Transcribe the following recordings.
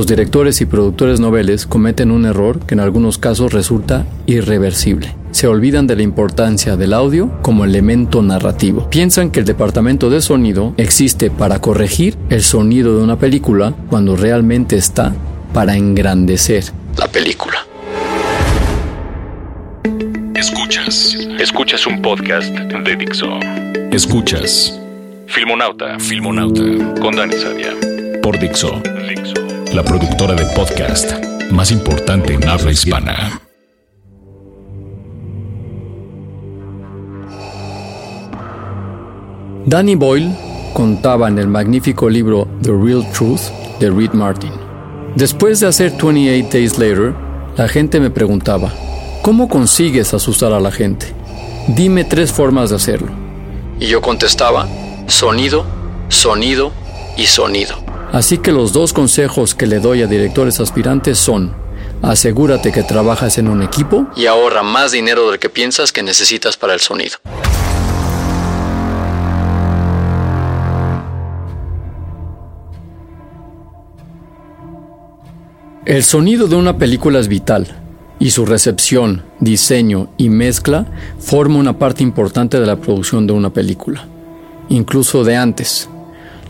Los directores y productores noveles cometen un error que en algunos casos resulta irreversible. Se olvidan de la importancia del audio como elemento narrativo. Piensan que el departamento de sonido existe para corregir el sonido de una película cuando realmente está para engrandecer la película. Escuchas. Escuchas un podcast de Dixo. Escuchas. Filmonauta. Filmonauta. Con Dani Sadia. Por Dixo. Dixo. La productora de podcast más importante en habla hispana. Danny Boyle contaba en el magnífico libro The Real Truth de Reed Martin. Después de hacer 28 Days Later, la gente me preguntaba, ¿cómo consigues asustar a la gente? Dime tres formas de hacerlo. Y yo contestaba, sonido, sonido y sonido. Así que los dos consejos que le doy a directores aspirantes son, asegúrate que trabajas en un equipo y ahorra más dinero del que piensas que necesitas para el sonido. El sonido de una película es vital y su recepción, diseño y mezcla forma una parte importante de la producción de una película, incluso de antes.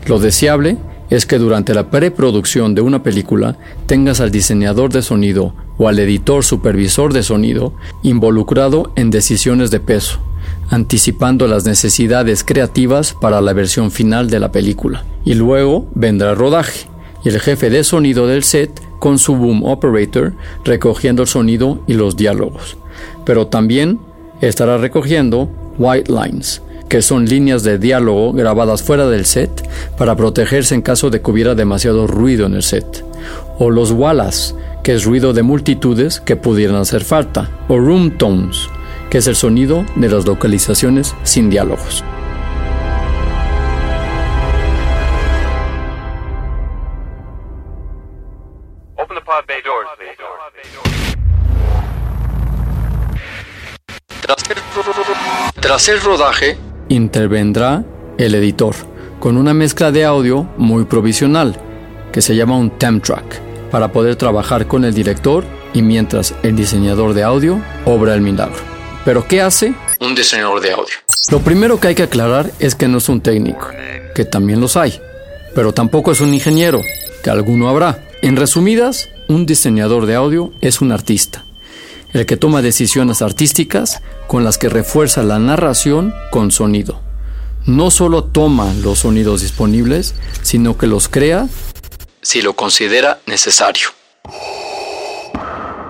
Lo deseable es que durante la preproducción de una película tengas al diseñador de sonido o al editor supervisor de sonido involucrado en decisiones de peso, anticipando las necesidades creativas para la versión final de la película. Y luego vendrá el rodaje y el jefe de sonido del set con su boom operator recogiendo el sonido y los diálogos. Pero también estará recogiendo white lines, que son líneas de diálogo grabadas fuera del set para protegerse en caso de que hubiera demasiado ruido en el set. O los wallas, que es ruido de multitudes que pudieran hacer falta. O room tones, que es el sonido de las localizaciones sin diálogos. Tras el rodaje, intervendrá el editor con una mezcla de audio muy provisional que se llama un temp track para poder trabajar con el director y mientras el diseñador de audio obra el milagro. Pero ¿qué hace un diseñador de audio? Lo primero que hay que aclarar es que no es un técnico, que también los hay, pero tampoco es un ingeniero, que alguno habrá. En resumidas, un diseñador de audio es un artista, el que toma decisiones artísticas con las que refuerza la narración con sonido. No solo toma los sonidos disponibles, sino que los crea si lo considera necesario.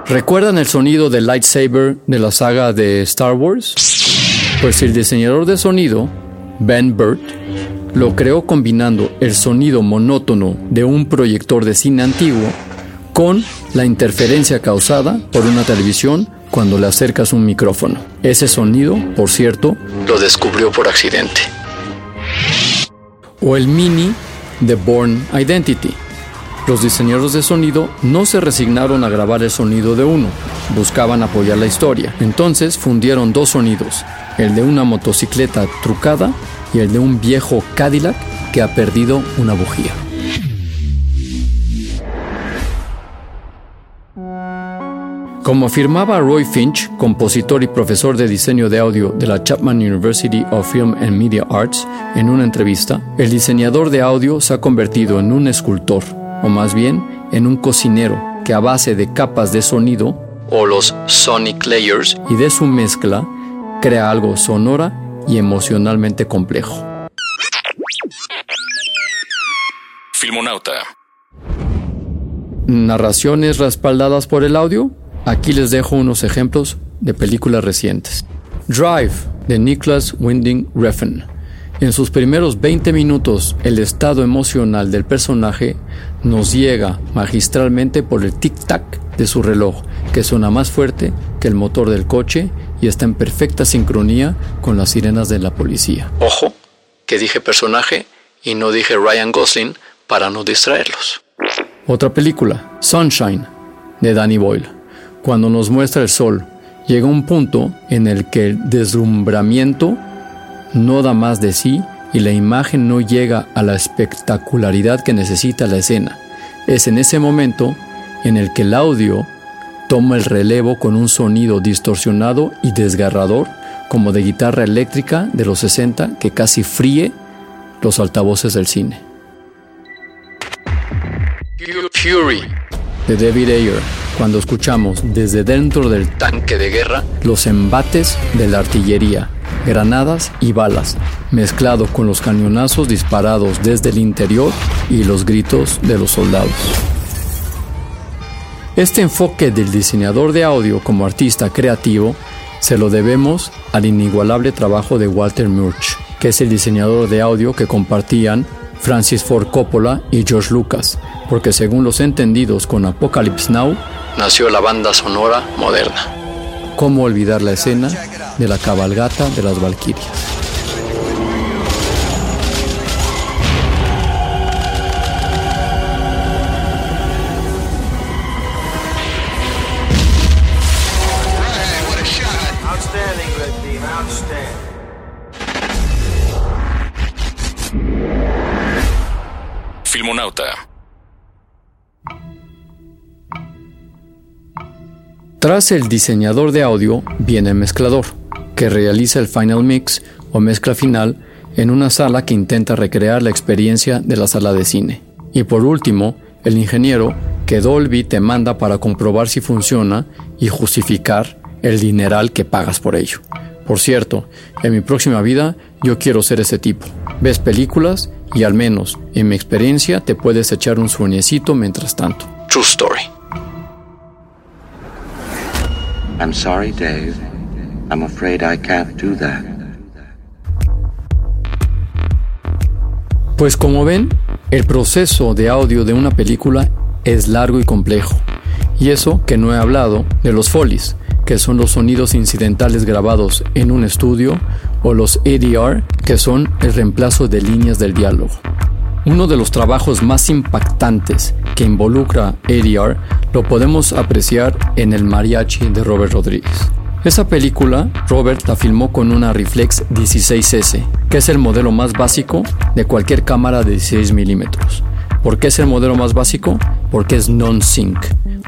¿Recuerdan el sonido del lightsaber de la saga de Star Wars? Pues el diseñador de sonido, Ben Burt, lo creó combinando el sonido monótono de un proyector de cine antiguo con la interferencia causada por una televisión cuando le acercas un micrófono. Ese sonido, por cierto, lo descubrió por accidente. O el mini de Born Identity. Los diseñadores de sonido no se resignaron a grabar el sonido de uno, buscaban apoyar la historia. Entonces fundieron dos sonidos, el de una motocicleta trucada y el de un viejo Cadillac que ha perdido una bujía. Como afirmaba Roy Finch, compositor y profesor de diseño de audio de la Chapman University of Film and Media Arts, en una entrevista, el diseñador de audio se ha convertido en un escultor, o más bien en un cocinero, que a base de capas de sonido, o los sonic layers, y de su mezcla, crea algo sonora y emocionalmente complejo. Filmonauta. Narraciones respaldadas por el audio Aquí les dejo unos ejemplos de películas recientes. Drive, de Nicholas Winding Refn. En sus primeros 20 minutos, el estado emocional del personaje nos llega magistralmente por el tic-tac de su reloj, que suena más fuerte que el motor del coche y está en perfecta sincronía con las sirenas de la policía. Ojo, que dije personaje y no dije Ryan Gosling para no distraerlos. Otra película, Sunshine, de Danny Boyle cuando nos muestra el sol, llega un punto en el que el deslumbramiento no da más de sí y la imagen no llega a la espectacularidad que necesita la escena. Es en ese momento en el que el audio toma el relevo con un sonido distorsionado y desgarrador como de guitarra eléctrica de los 60 que casi fríe los altavoces del cine. Fury de David Ayer cuando escuchamos desde dentro del tanque de guerra los embates de la artillería, granadas y balas, mezclado con los cañonazos disparados desde el interior y los gritos de los soldados. Este enfoque del diseñador de audio como artista creativo se lo debemos al inigualable trabajo de Walter Murch, que es el diseñador de audio que compartían Francis Ford Coppola y George Lucas, porque según los entendidos con Apocalypse Now, nació la banda sonora moderna. ¿Cómo olvidar la escena de la cabalgata de las Valquirias? Tras el diseñador de audio viene el mezclador, que realiza el final mix o mezcla final en una sala que intenta recrear la experiencia de la sala de cine. Y por último, el ingeniero que Dolby te manda para comprobar si funciona y justificar el dineral que pagas por ello. Por cierto, en mi próxima vida yo quiero ser ese tipo. Ves películas y al menos en mi experiencia te puedes echar un sueñecito mientras tanto. True story. I'm sorry, Dave. I'm afraid I can't do that. Pues como ven, el proceso de audio de una película es largo y complejo. Y eso que no he hablado de los folies, que son los sonidos incidentales grabados en un estudio, o los ADR, que son el reemplazo de líneas del diálogo. Uno de los trabajos más impactantes que involucra ADR lo podemos apreciar en El Mariachi de Robert Rodríguez. Esa película, Robert la filmó con una Reflex 16S, que es el modelo más básico de cualquier cámara de 16 milímetros. ¿Por qué es el modelo más básico? Porque es non-sync,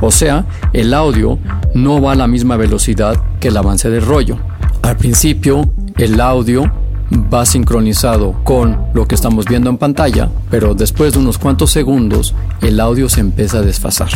o sea, el audio no va a la misma velocidad que el avance del rollo. Al principio, el audio va sincronizado con lo que estamos viendo en pantalla, pero después de unos cuantos segundos el audio se empieza a desfasar.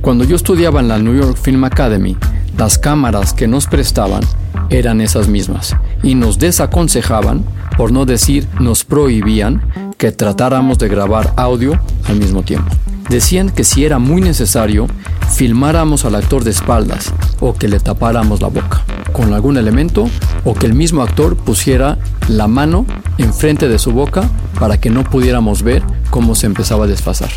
Cuando yo estudiaba en la New York Film Academy, las cámaras que nos prestaban eran esas mismas y nos desaconsejaban, por no decir nos prohibían, que tratáramos de grabar audio al mismo tiempo. Decían que si era muy necesario, filmáramos al actor de espaldas o que le tapáramos la boca con algún elemento o que el mismo actor pusiera la mano enfrente de su boca para que no pudiéramos ver cómo se empezaba a desfasar.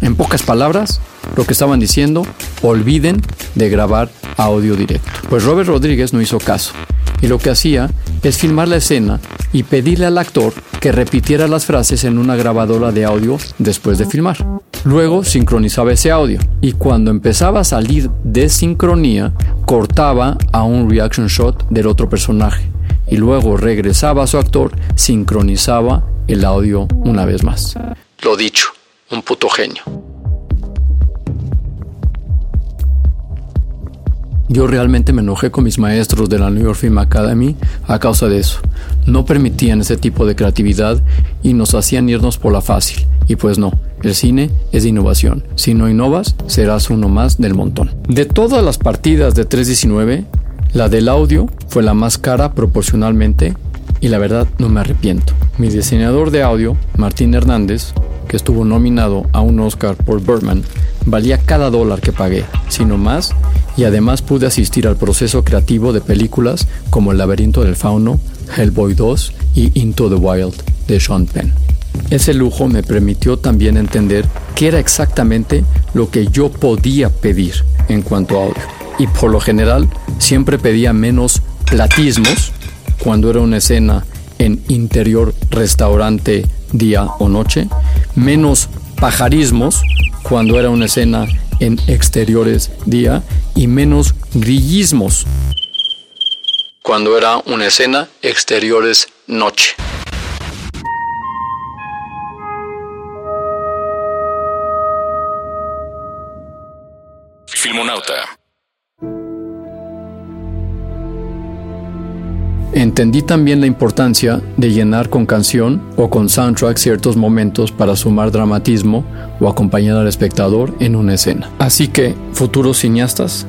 En pocas palabras, lo que estaban diciendo, olviden de grabar audio directo. Pues Robert Rodríguez no hizo caso y lo que hacía es filmar la escena y pedirle al actor que repitiera las frases en una grabadora de audio después de filmar. Luego sincronizaba ese audio y cuando empezaba a salir de sincronía, cortaba a un reaction shot del otro personaje y luego regresaba a su actor, sincronizaba el audio una vez más. Lo dicho, un puto genio. Yo realmente me enojé con mis maestros de la New York Film Academy a causa de eso. No permitían ese tipo de creatividad y nos hacían irnos por la fácil. Y pues no, el cine es innovación. Si no innovas, serás uno más del montón. De todas las partidas de 319, la del audio fue la más cara proporcionalmente y la verdad no me arrepiento. Mi diseñador de audio, Martín Hernández, que estuvo nominado a un Oscar por Birdman, valía cada dólar que pagué, sino más, y además pude asistir al proceso creativo de películas como El laberinto del fauno, Hellboy 2 y Into the Wild de Sean Penn. Ese lujo me permitió también entender qué era exactamente lo que yo podía pedir en cuanto a audio. Y por lo general siempre pedía menos platismos cuando era una escena en interior restaurante día o noche, menos pajarismos cuando era una escena en exteriores día y menos grillismos cuando era una escena exteriores noche. Filmonauta. Entendí también la importancia de llenar con canción o con soundtrack ciertos momentos para sumar dramatismo o acompañar al espectador en una escena. Así que, futuros cineastas,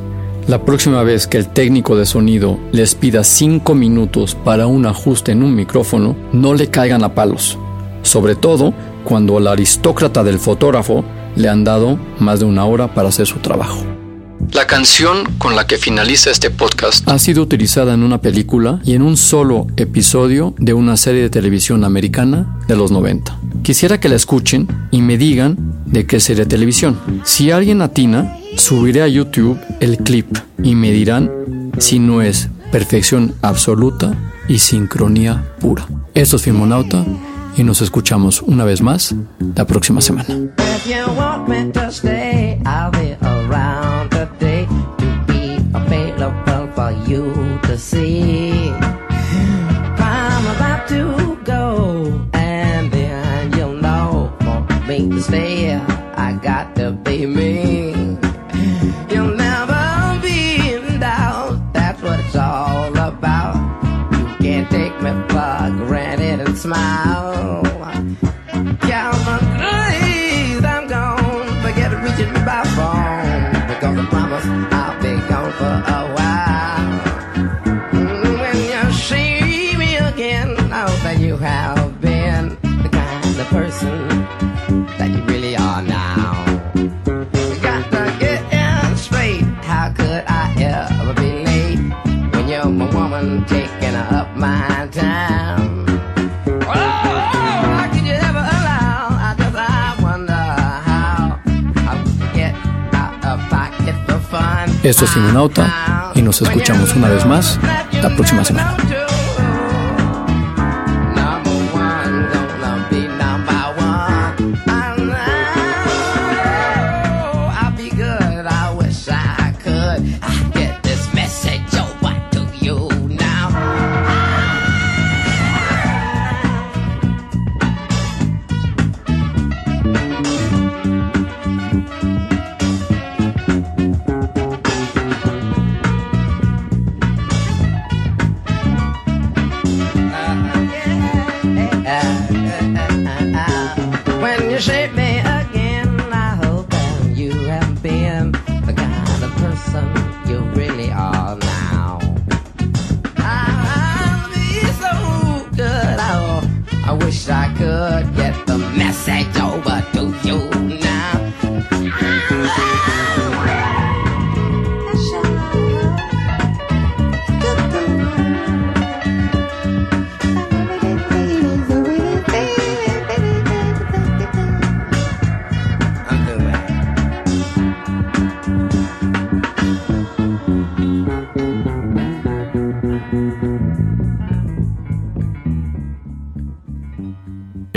la próxima vez que el técnico de sonido les pida 5 minutos para un ajuste en un micrófono, no le caigan a palos. Sobre todo cuando al aristócrata del fotógrafo le han dado más de una hora para hacer su trabajo. La canción con la que finaliza este podcast ha sido utilizada en una película y en un solo episodio de una serie de televisión americana de los 90. Quisiera que la escuchen y me digan de qué serie de televisión. Si alguien atina, subiré a YouTube el clip y me dirán si no es perfección absoluta y sincronía pura. Esto es Filmonauta y nos escuchamos una vez más la próxima semana. smile. Esto es Filmonauta y nos escuchamos una vez más la próxima semana.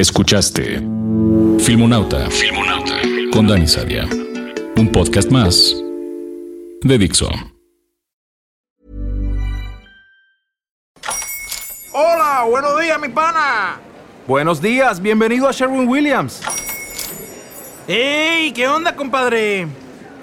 Escuchaste Filmonauta, Filmonauta con Dani Sadia. Un podcast más de Dixo. Hola, buenos días, mi pana. Buenos días, bienvenido a Sherwin Williams. ¡Ey! ¿Qué onda, compadre?